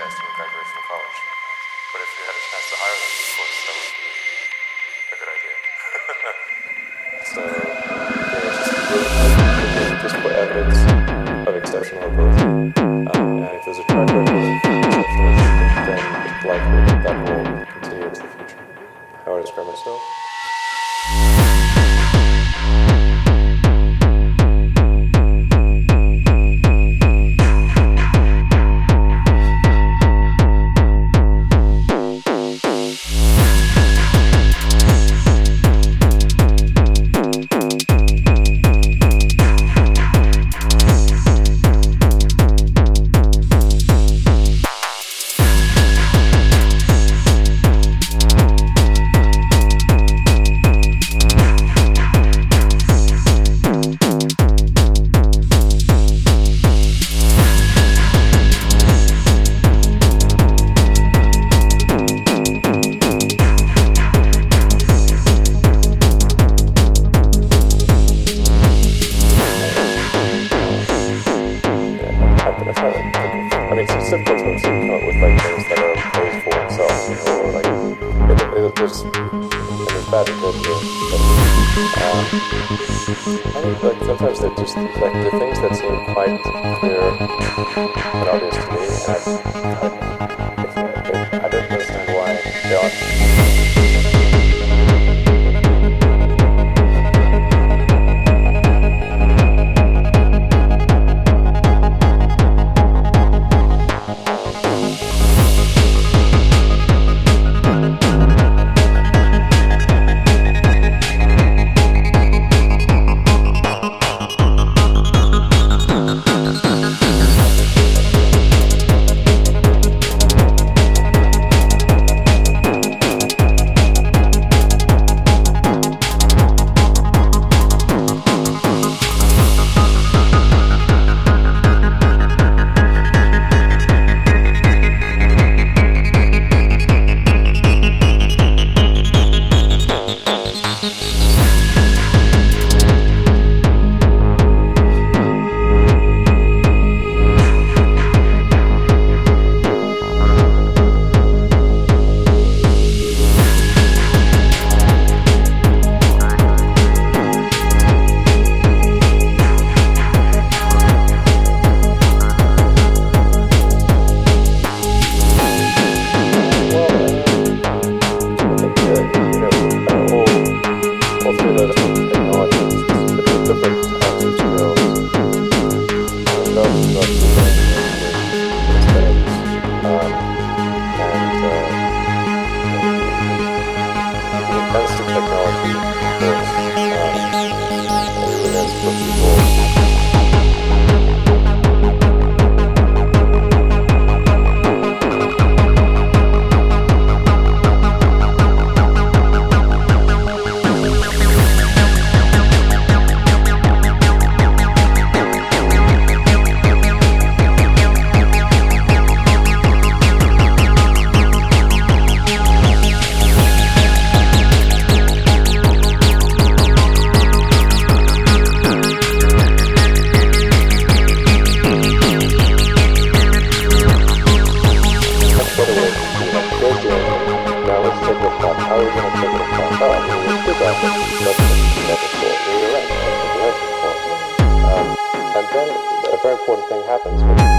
broadcasting and graduate from college. But if you had a chance to hire them, of course, that would be a good idea. so, yeah, just really just for evidence of exceptional ability. Um, and if there's a track record then it's likely that that will continue into the future. How I describe myself? I mean, it's difficult to come up with like things that are praise for itself, you know, like it, it, there's there's bad. But, um, I think like sometimes they're just like the things that seem quite clear and obvious to me, and I, I Thank very important thing happens.